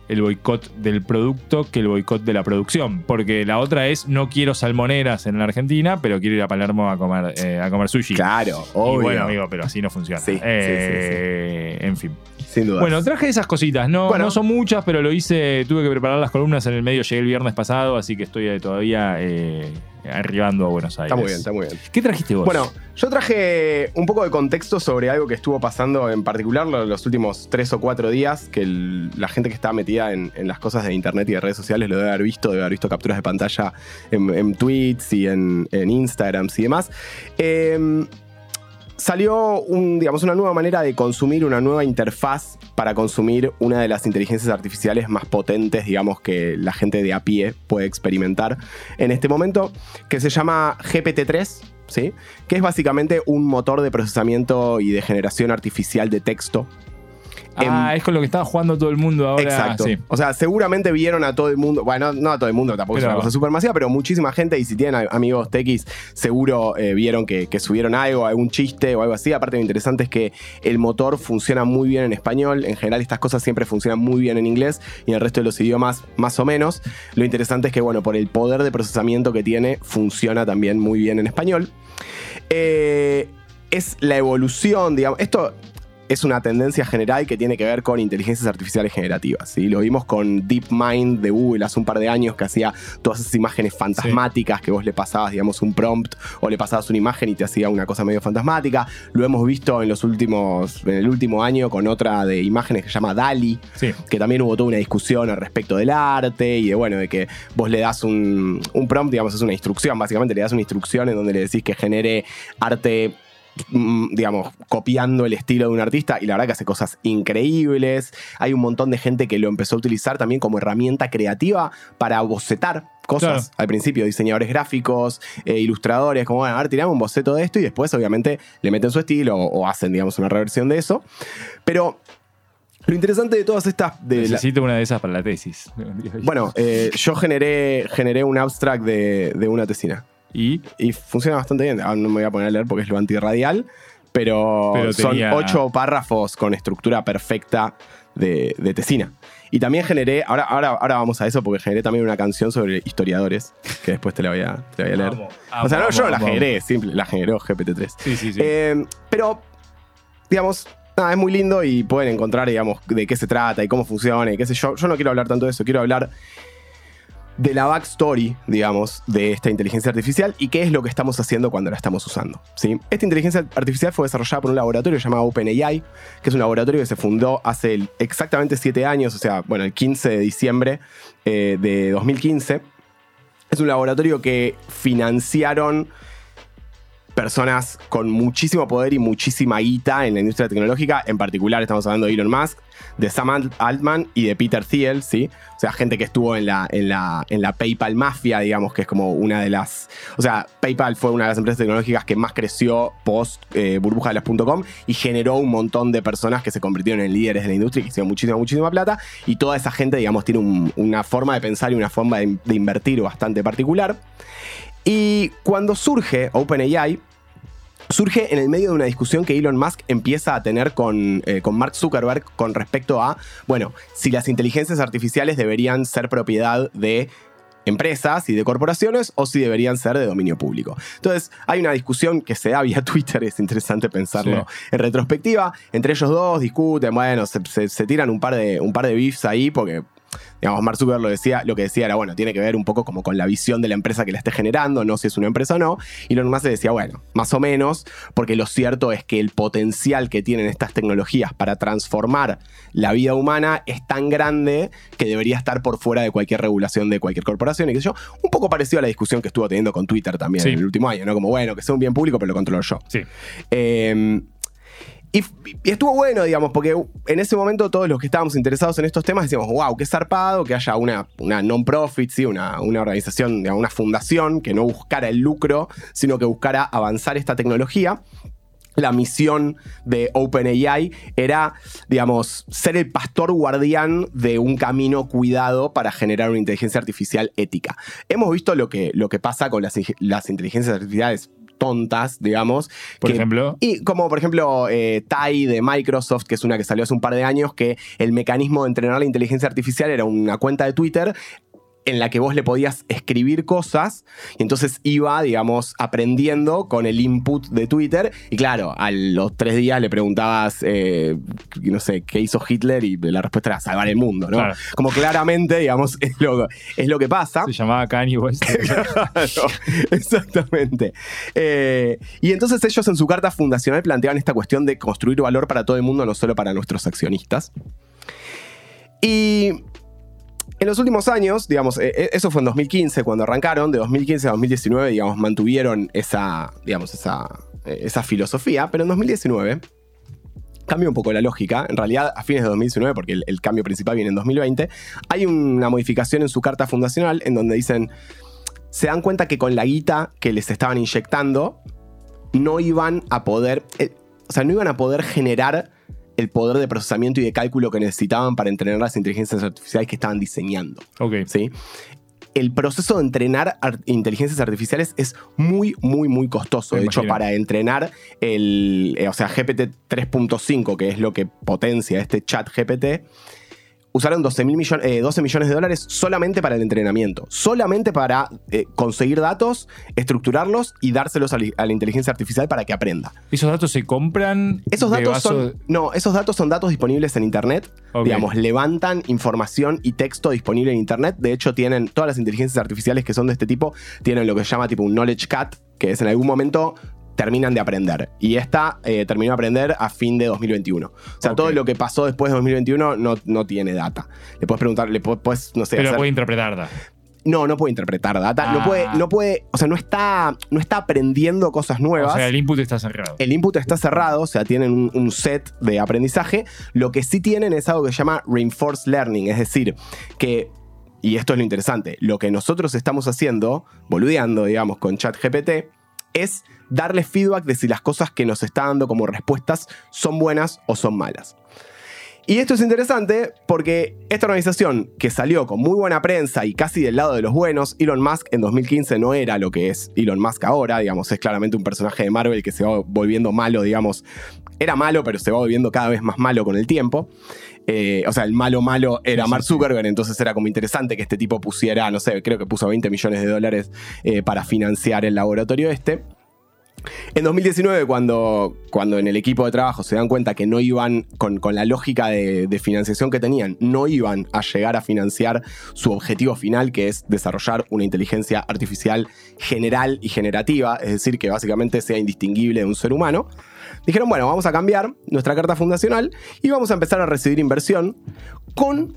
el boicot del producto que el boicot de la producción. Porque la otra es no quiero salmoneras en la Argentina, pero quiero ir a Palermo a comer, eh, a comer sushi. Claro, Y obvio. bueno, amigo, pero así no funciona. Sí, sí, Eh, En fin. Sin duda. Bueno, traje esas cositas. No, Bueno. no son muchas, pero lo hice. Tuve que preparar las columnas en el medio. Llegué el viernes pasado, así que estoy eh, todavía eh, arribando a Buenos Aires. está muy bien, está muy bien. ¿Qué trajiste vos? Bueno, yo traje un poco de contexto sobre algo que estuvo pasando en particular lo- los últimos tres o cuatro días, que el- la gente que está metida en, en las cosas de internet y de redes sociales lo debe haber visto, debe haber visto capturas de pantalla en, en tweets y en, en Instagrams y demás. Eh, salió un, digamos, una nueva manera de consumir, una nueva interfaz para consumir una de las inteligencias artificiales más potentes, digamos, que la gente de a pie puede experimentar en este momento, que se llama GPT-3. ¿Sí? Que es básicamente un motor de procesamiento y de generación artificial de texto ah, es con lo que estaba jugando todo el mundo ahora. Exacto. Sí. O sea, seguramente vieron a todo el mundo. Bueno, no a todo el mundo, tampoco es Pero- una cosa súper masiva, pero muchísima gente. Y si tienen amigos techis, seguro eh, vieron que, que subieron algo, algún chiste o algo así. Aparte, lo interesante es que el motor funciona muy bien en español. En general, estas cosas siempre funcionan muy bien en inglés y en el resto de los idiomas, más o menos. Lo interesante es que, bueno, por el poder de procesamiento que tiene, funciona también muy bien en español. Eh, es la evolución, digamos. Esto es una tendencia general que tiene que ver con inteligencias artificiales generativas. ¿sí? Lo vimos con DeepMind de Google hace un par de años que hacía todas esas imágenes fantasmáticas que vos le pasabas, digamos, un prompt o le pasabas una imagen y te hacía una cosa medio fantasmática. Lo hemos visto en los últimos, en el último año con otra de imágenes que se llama DALI, Sí. que también hubo toda una discusión al respecto del arte y de bueno, de que vos le das un, un prompt, digamos, es una instrucción, básicamente le das una instrucción en donde le decís que genere arte digamos, copiando el estilo de un artista y la verdad que hace cosas increíbles. Hay un montón de gente que lo empezó a utilizar también como herramienta creativa para bocetar cosas. Claro. Al principio, diseñadores gráficos, eh, ilustradores, como, bueno, a ver, tiramos un boceto de esto y después, obviamente, le meten su estilo o, o hacen, digamos, una reversión de eso. Pero lo interesante de todas estas... De la- Necesito una de esas para la tesis. bueno, eh, yo generé, generé un abstract de, de una tesina. Y Y funciona bastante bien. Ahora no me voy a poner a leer porque es lo antirradial. Pero, Pero son ocho párrafos con estructura perfecta de, de Tesina. Y también generé, ahora, ahora, ahora vamos a eso, porque generé también una canción sobre historiadores, que después te la voy a, te la voy a leer. Vamos, o sea, no, yo no la generé, simple, la generó GPT-3. Sí, sí, sí. Eh, pero, digamos, nada, es muy lindo y pueden encontrar, digamos, de qué se trata y cómo funciona y qué sé yo. Yo no quiero hablar tanto de eso, quiero hablar de la backstory, digamos, de esta inteligencia artificial y qué es lo que estamos haciendo cuando la estamos usando. ¿sí? Esta inteligencia artificial fue desarrollada por un laboratorio llamado OpenAI, que es un laboratorio que se fundó hace exactamente siete años, o sea, bueno, el 15 de diciembre eh, de 2015. Es un laboratorio que financiaron personas con muchísimo poder y muchísima guita en la industria tecnológica. En particular, estamos hablando de Elon Musk, de Sam Alt- Altman y de Peter Thiel, ¿sí? O sea, gente que estuvo en la, en la, en la PayPal Mafia, digamos, que es como una de las. O sea, PayPal fue una de las empresas tecnológicas que más creció post eh, burbuja de las .com y generó un montón de personas que se convirtieron en líderes de la industria y que hicieron muchísima, muchísima plata. Y toda esa gente, digamos, tiene un- una forma de pensar y una forma de invertir bastante particular. Y cuando surge OpenAI, surge en el medio de una discusión que Elon Musk empieza a tener con, eh, con Mark Zuckerberg con respecto a, bueno, si las inteligencias artificiales deberían ser propiedad de empresas y de corporaciones o si deberían ser de dominio público. Entonces, hay una discusión que se da vía Twitter, es interesante pensarlo en retrospectiva. Entre ellos dos discuten, bueno, se, se- se tiran un par de, un par de beefs ahí porque digamos, Mark Zuckerberg lo, decía, lo que decía era, bueno, tiene que ver un poco como con la visión de la empresa que la esté generando, no si es una empresa o no. Y Elon Musk decía, bueno, más o menos, porque lo cierto es que el potencial que tienen estas tecnologías para transformar la vida humana es tan grande que debería estar por fuera de cualquier regulación de cualquier corporación y yo. Un poco parecido a la discusión que estuvo teniendo con Twitter también Sí. en el último año, ¿no? Como, bueno, que sea un bien público, pero lo controlo yo. Sí. Eh, y, estuvo bueno, digamos, porque en ese momento todos los que estábamos interesados en estos temas decíamos, wow, qué zarpado que haya una, una non-profit, ¿sí? una, una organización, digamos, una fundación que no buscara el lucro, sino que buscara avanzar esta tecnología. La misión de OpenAI era, digamos, ser el pastor guardián de un camino cuidado para generar una inteligencia artificial ética. Hemos visto lo que, lo que pasa con las, las inteligencias artificiales tontas, digamos. Por que- ejemplo. y como por ejemplo eh, Tai de Microsoft, que es una que salió hace un par de años, que el mecanismo de entrenar la inteligencia artificial era una cuenta de Twitter en la que vos le podías escribir cosas y entonces iba, digamos, aprendiendo con el input de Twitter y claro, a los tres días le preguntabas, eh, no sé, qué hizo Hitler y la respuesta era salvar el mundo, ¿no? Claro. Como claramente, digamos, es lo, es lo que pasa. Se llamaba Kanye West. Claro, exactamente. Eh, y entonces ellos en su carta fundacional planteaban esta cuestión de construir valor para todo el mundo, no solo para nuestros accionistas. Y en los últimos años, digamos, eh, eh, eso fue en 2015 cuando arrancaron, de 2015 a 2019, digamos, mantuvieron esa, digamos, esa, eh, esa filosofía, pero en 2019 cambia un poco la lógica. En realidad, a fines de 2019, porque el, cambio principal viene en 2020, hay una modificación en su carta fundacional en donde dicen, se dan cuenta que con la guita que les estaban inyectando, no iban a poder, o sea, no iban a poder generar el poder de procesamiento y de cálculo que necesitaban para entrenar las inteligencias artificiales que estaban diseñando. ok. ¿sí? El proceso de entrenar ar- inteligencias artificiales es muy, muy, muy costoso. Me De hecho, para entrenar el, eh, o sea, GPT 3.5, que es lo que potencia este chat GPT, usaron 12, mil millon- eh, 12 millones de dólares solamente para el entrenamiento. Solamente para eh, conseguir datos, estructurarlos y dárselos a, la- a la inteligencia artificial para que aprenda. ¿Esos datos se compran? Esos datos vaso- son. No, esos datos son datos disponibles en Internet. Digamos, levantan información y texto disponible en Internet. De hecho, tienen todas las inteligencias artificiales que son de este tipo, tienen lo que se llama tipo un knowledge cat, que es en algún momento terminan de aprender. Y esta eh, terminó de aprender a fin de 2021. O sea, todo lo que pasó después de 2021 no, no tiene data. Le puedes preguntar, le pu- puedes, no sé, Pero hacer- puede interpretar. da. No, no puede interpretar data. No Ah. puede, no puede, o sea, no está, no está aprendiendo cosas nuevas O sea, el input está cerrado. el input está cerrado, o sea, tienen un, un set de aprendizaje. Lo que sí tienen es algo que se llama reinforced learning, es decir, que, y esto es lo interesante, lo que nosotros estamos haciendo, boludeando, digamos, con ChatGPT, es darle feedback de si las cosas que nos está dando como respuestas son buenas o son malas. Y esto es interesante porque esta organización que salió con muy buena prensa y casi del lado de los buenos, Elon Musk en 2015 no era lo que es Elon Musk ahora, digamos, es claramente un personaje de Marvel que se va volviendo malo, digamos, era malo pero se va volviendo cada vez más malo con el tiempo. eh, o sea, el malo malo era Mark. Zuckerberg, entonces era como interesante que este tipo pusiera, no sé, creo que puso 20 millones de dólares eh, para financiar el laboratorio este. En 2019, cuando, cuando en el equipo de trabajo se dan cuenta que no iban, con, con la lógica de, de financiación que tenían, no iban a llegar a financiar su objetivo final, que es desarrollar una inteligencia artificial general y generativa, es decir, que básicamente sea indistinguible de un ser humano, dijeron, bueno, vamos a cambiar nuestra carta fundacional y vamos a empezar a recibir inversión con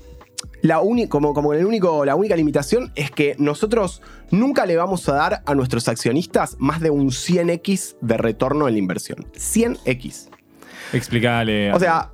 la, uni- como, como el único, la única limitación es que nosotros nunca le vamos a dar a nuestros accionistas más de un 100x de retorno en la inversión. 100x. Explicale. O sea,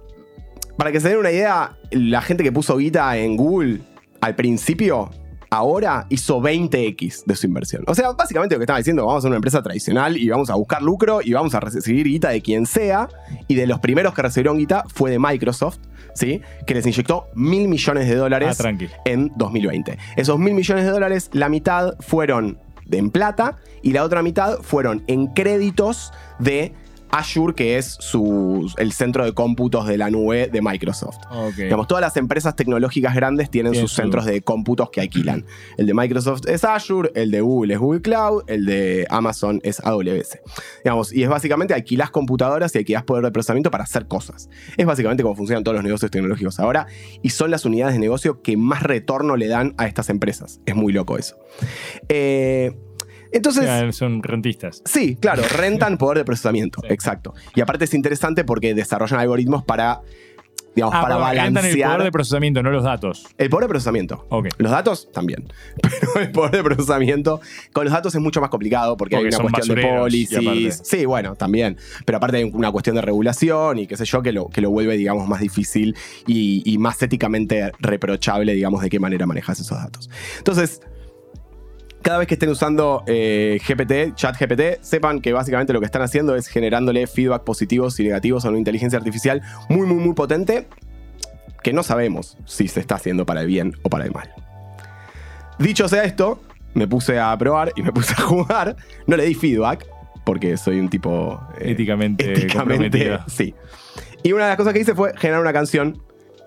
para que se den una idea, la gente que puso guita en Google al principio, ahora hizo 20x de su inversión. O sea, básicamente lo que estaba diciendo, vamos a ser una empresa tradicional y vamos a buscar lucro y vamos a recibir guita de quien sea. Y de los primeros que recibieron guita fue de Microsoft, ¿sí? Que les inyectó mil millones de Ah, dólares tranqui. en 2020. Esos mil millones de dólares, la mitad fueron en plata y la otra mitad fueron en créditos de Azure, que es su, el centro de cómputos de la nube de Microsoft. Ok. Digamos, todas las empresas tecnológicas grandes tienen sus su- centros de cómputos que alquilan. El de Microsoft es Azure, el de Google es Google Cloud, el de Amazon es AWS. Digamos, y es básicamente alquilás computadoras y alquilás poder de procesamiento para hacer cosas. Es básicamente como funcionan todos los negocios tecnológicos ahora y son las unidades de negocio que más retorno le dan a estas empresas. Es muy loco eso. Eh, entonces... Ya, son rentistas. Sí, claro, rentan poder de procesamiento, Sí. exacto. Y aparte es interesante porque desarrollan algoritmos para, digamos, Ah, para rentan el balancear poder de procesamiento, no los datos. el poder de procesamiento. Ok. Los datos también, pero el poder de procesamiento con los datos es mucho más complicado porque, hay Porque una son cuestión de policies. Sí, bueno, también. Pero aparte hay una cuestión de regulación y qué sé yo que lo, que lo vuelve, digamos, más difícil y, y más éticamente reprochable, digamos, de qué manera manejas esos datos. Entonces, cada vez que estén usando eh, GPT, chat GPT, sepan que básicamente lo que están haciendo es generándole feedback positivos y negativos a una inteligencia artificial muy, muy, muy potente que no sabemos si se está haciendo para el bien o para el mal. Dicho sea esto, me puse a probar y me puse a jugar. No le di feedback porque soy un tipo eh, Éticamente, éticamente, sí. Y una de las cosas que hice fue generar una canción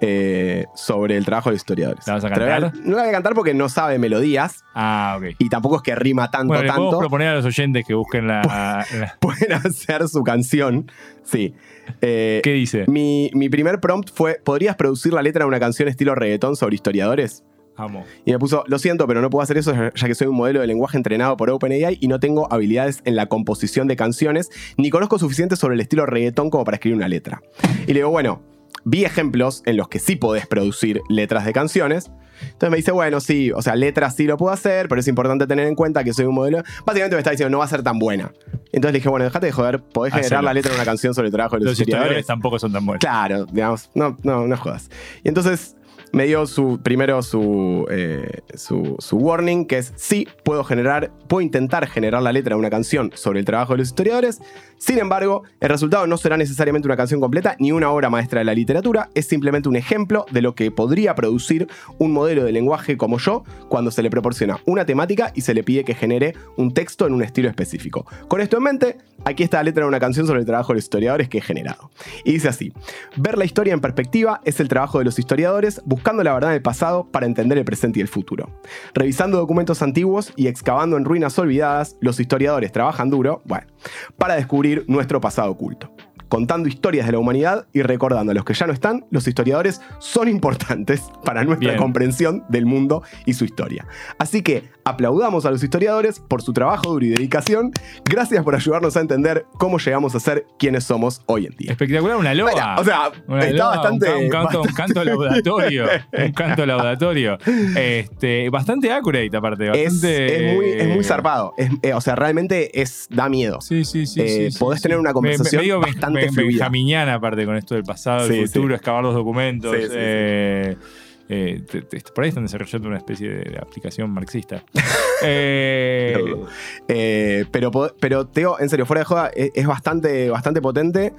eh, sobre el trabajo de historiadores. ¿La vas a cantar? no la voy a cantar porque no sabe melodías Ah, ok. y tampoco es que rima tanto, Bueno, tanto. proponer a los oyentes que busquen la. la- Pueden hacer su canción. Sí. Eh, ¿Qué dice? mi, mi primer prompt fue: ¿podrías producir la letra de una canción estilo reggaetón sobre historiadores? Amo. Y me puso, lo siento, pero no puedo hacer eso ya que soy un modelo de lenguaje entrenado por OpenAI y no tengo habilidades en la composición de canciones, ni conozco suficiente sobre el estilo reggaetón como para escribir una letra. Y le digo, bueno, vi ejemplos en los que sí podés producir letras de canciones. Entonces me dice, bueno, sí, o sea, letras sí lo puedo hacer, pero es importante tener en cuenta que soy un modelo. Básicamente me está diciendo, no va a ser tan buena. Entonces le dije, bueno, déjate de joder, podés generar Hacelo. la letra de una canción sobre el trabajo de los, Los historiadores historiadores. tampoco son tan buenos. Claro, digamos, no, no, no jodas. Y entonces me dio su, primero su, eh, su, su warning, que es sí, puedo generar, puedo intentar generar la letra de una canción sobre el trabajo de los historiadores. Sin embargo, el resultado no será necesariamente una canción completa ni una obra maestra de la literatura, es simplemente un ejemplo de lo que podría producir un modelo de lenguaje como yo cuando se le proporciona una temática y se le pide que genere un texto en un estilo específico. Con esto en mente, aquí está la letra de una canción sobre el trabajo de los historiadores que he generado. Y dice así, ver la historia en perspectiva es el trabajo de los historiadores buscando la verdad del pasado para entender el presente y el futuro. Revisando documentos antiguos y excavando en ruinas olvidadas, los historiadores trabajan duro, bueno, para descubrir nuestro pasado oculto. Contando historias de la humanidad y recordando a los que ya no están, los historiadores son importantes para nuestra Bien. comprensión del mundo y su historia. Así que aplaudamos a los historiadores por su trabajo duro y dedicación. Gracias por ayudarnos a entender cómo llegamos a ser quienes somos hoy en día. Espectacular, una loa. Bueno, o sea, Una está loa, bastante. Un, ca- un canto, un bastante- canto laudatorio. un canto laudatorio. Este, bastante accurate, aparte. es, Bastante, es muy, es muy zarpado. Es- eh, o sea, realmente es, da miedo. Sí, sí, sí. Eh, sí, podés sí, tener una Me- conversación me- ben- bastante ben- fluida. benjaminiana, aparte, con esto del pasado, Sí, del futuro, sí. excavar los documentos. Sí, eh, eh, te- te- por ahí están desarrollando una especie de aplicación marxista. Eh, No. Eh, pero, po- pero Teo, en serio, fuera de joda, es, es bastante, bastante potente.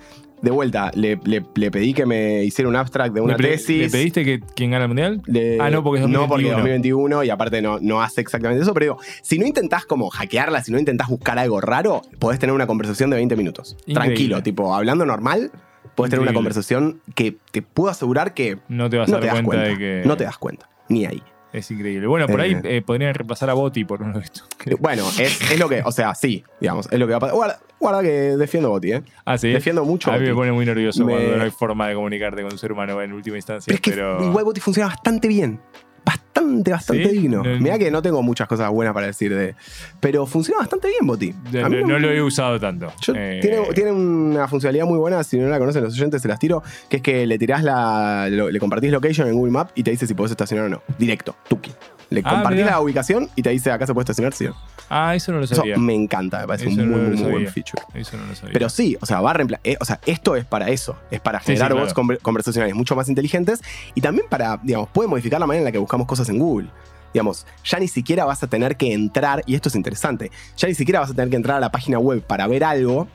De vuelta, le, le- le pedí que me hiciera un abstract de una ¿le, tesis. ¿Le pediste que quién gana el mundial? Le- Ah, no, porque es No, porque 2021. 2021 y aparte no, no hace exactamente eso. Pero digo, si no intentás como hackearla, si no intentás buscar algo raro, podés tener una conversación de 20 minutos. Increíble. Tranquilo, tipo, hablando normal, Puedes tener una conversación que te puedo asegurar que No te vas a dar cuenta, cuenta. de que. No te das cuenta. Ni ahí. Es increíble. Bueno, por ahí Eh. eh, podrían repasar a Boti por uno de estos. Eh, Bueno, es, es lo que, o sea, sí, digamos, es lo que va a pasar. Guarda, guarda que defiendo a Boti, ¿eh? Ah, sí. Defiendo mucho A mí me pone muy nervioso Me- cuando no hay forma de comunicarte con un ser humano en última instancia. Pero es que pero... igual Boti funciona bastante bien. Bastante, bastante ¿Sí? digno. No- Mira que no tengo muchas cosas buenas para decir de. Pero funciona bastante bien, Boti. De- A mí no, lo he usado tanto. Yo- Eh, tiene, tiene una funcionalidad muy buena, si no la conocen los oyentes, se las tiro, que es que le tirás la. lo- le compartís location en Google Maps y te dice si podés estacionar o no. Directo, tuki. Le Ah, compartís mirá. la ubicación y te dice acá se puede estacionar, sí. Ah, eso no lo Eso sabía. me encanta, me parece Eso un muy, muy, buen feature. Eso no lo sabía. Pero sí, o sea, va a eh, o sea, esto es para eso, es para Sí, sí, generar claro. bots conver- conversacionales mucho más inteligentes y también para, digamos, puede modificar la manera en la que buscamos cosas en Google. Digamos, ya ni siquiera vas a tener que entrar, y esto es interesante, ya ni siquiera vas a tener que entrar a la página web para ver algo,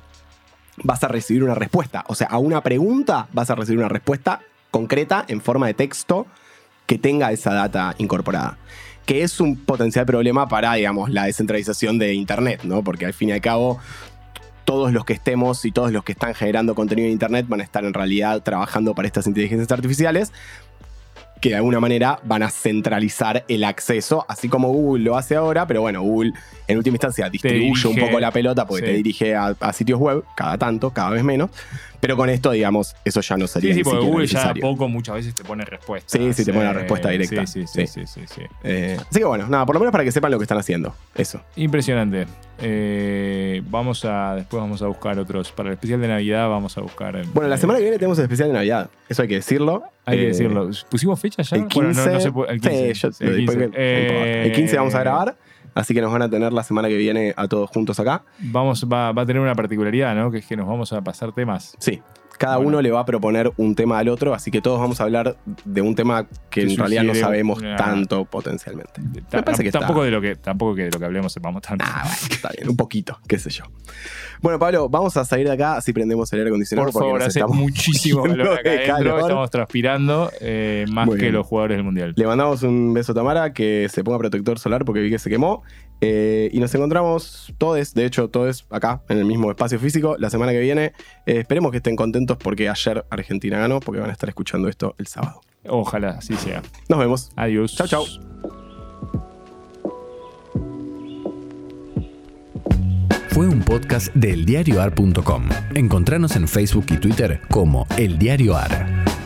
vas a recibir una respuesta. O sea, a una pregunta vas a recibir una respuesta concreta en forma de texto que tenga esa data incorporada. Que es un potencial problema para, digamos, la descentralización de Internet, ¿no? Porque al fin y al cabo, todos los que estemos y todos los que están generando contenido en Internet van a estar en realidad trabajando para estas inteligencias artificiales que de alguna manera van a centralizar el acceso, así como Google lo hace ahora, pero bueno, Google en última instancia distribuye dirige- un poco la pelota porque sí. te dirige a, a sitios web cada tanto, cada vez menos, pero con esto, digamos, eso ya no sería Sí, sí, porque Google ya a necesario. poco muchas veces te pone respuesta. Sí, sí, te pone la respuesta directa. Sí, sí, sí, Sí. sí, sí, sí. Eh, así que bueno, nada, por lo menos para que sepan lo que están haciendo. Eso. Impresionante. Eh, vamos a, después vamos a buscar otros. Para el especial de Navidad vamos a buscar. Bueno, la eh, semana que viene tenemos el especial de Navidad. Eso hay que decirlo. Hay que Eh, decirlo. ¿Pusimos fecha ya? El 15, Bueno, no, no se puede- el 15. sí, yo Sí, lo el di, porque 15. no importa. el 15 vamos a grabar, así que nos van a tener la semana que viene a todos juntos acá. Vamos, va, va a tener una particularidad, ¿no? Que es que nos vamos a pasar temas. Sí. Cada Bueno. uno le va a proponer un tema al otro, así que todos vamos a hablar de un tema que en realidad no sabemos una- tanto potencialmente. Ta- parece que tampoco está- de lo que tampoco que de lo que hablemos sepamos tanto. Ah, bueno, está bien, un poquito, qué sé yo. Bueno, Pablo, vamos a salir de acá, así prendemos el aire acondicionado. Por favor, hace estamos muchísimo calor acá de adentro. calor. Estamos transpirando eh, más Muy que bien. los jugadores del mundial. Le mandamos un beso a Tamara, que se ponga protector solar porque vi que se quemó. Eh, y nos encontramos todos, de hecho, todos acá en el mismo espacio físico la semana que viene. Eh, esperemos que estén contentos porque ayer Argentina ganó, porque van a estar escuchando esto el sábado. Ojalá así sea. Nos vemos. Adiós. Chau, chau. Fue un podcast de eldiarioar.com. Encontranos en Facebook y Twitter como El Diario Ar.